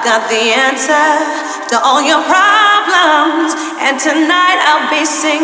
I've got the answer to all your problems, and tonight I'll be singing.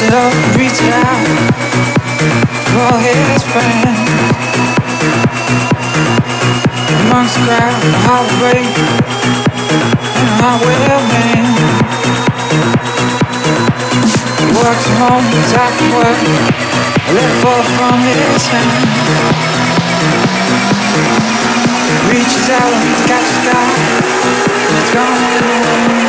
still reaching out for his friend. Amongst the crowd, a heartbreak and a man He works home, he's out for work. A let fall from his hand. Reaches out and catches sky. It's gone.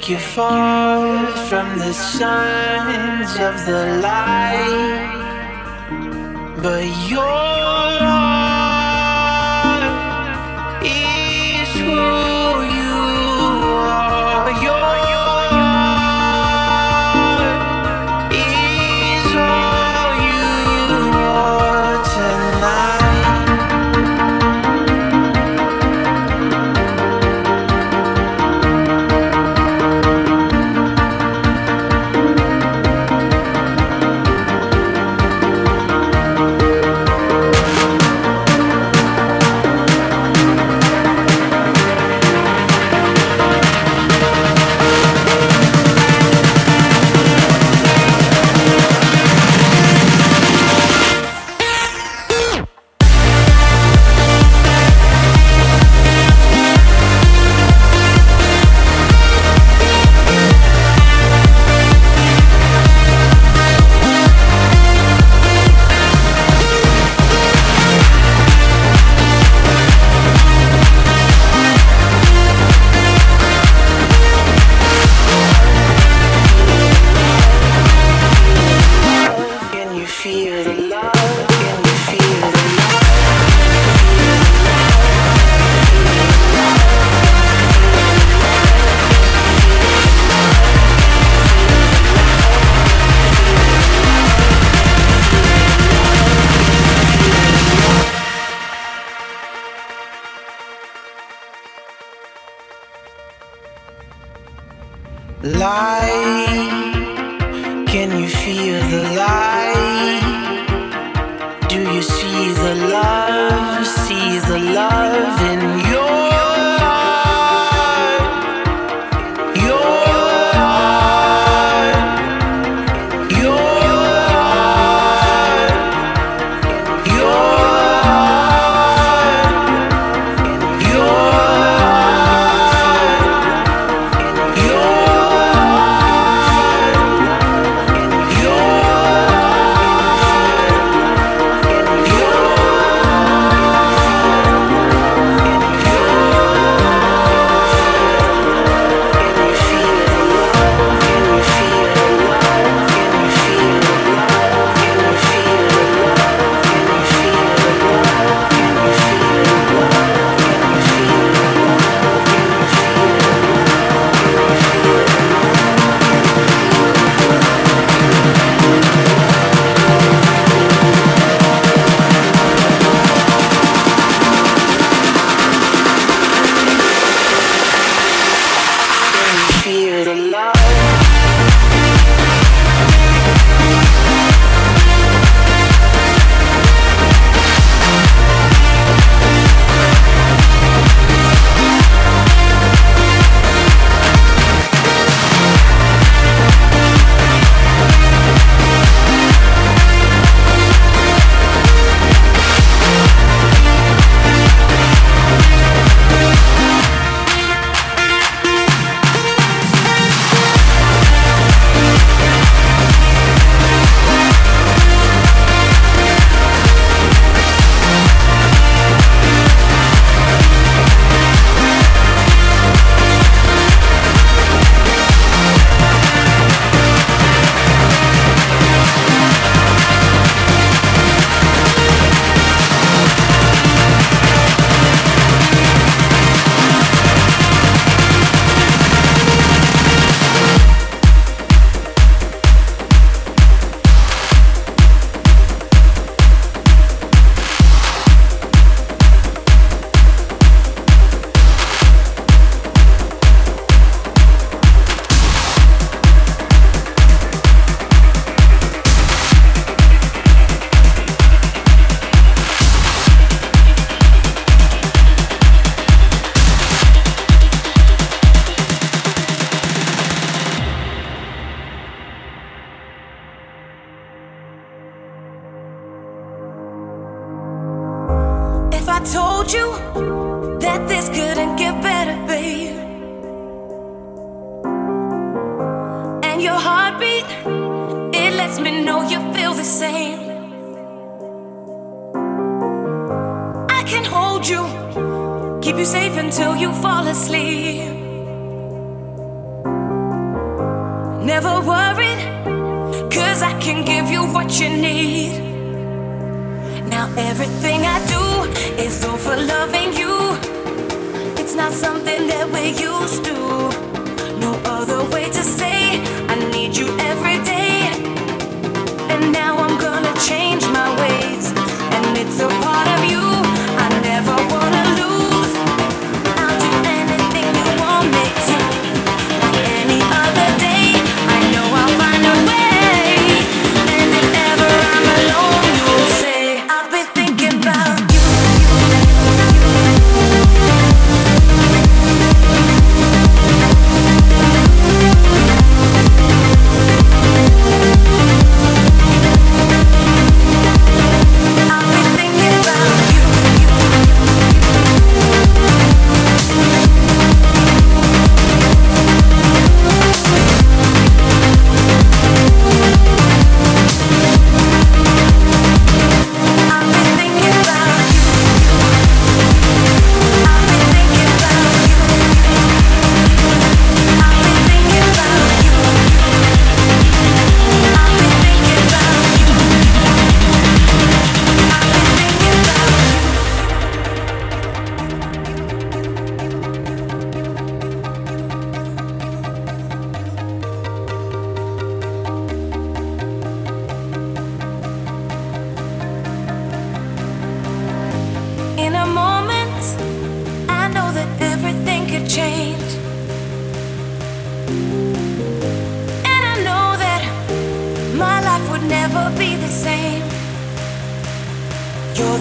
Take you far from the signs of the light, but you're.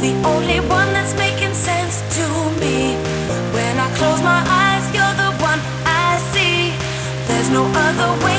the only one that's making sense to me. When I close my eyes, you're the one I see. There's no other way.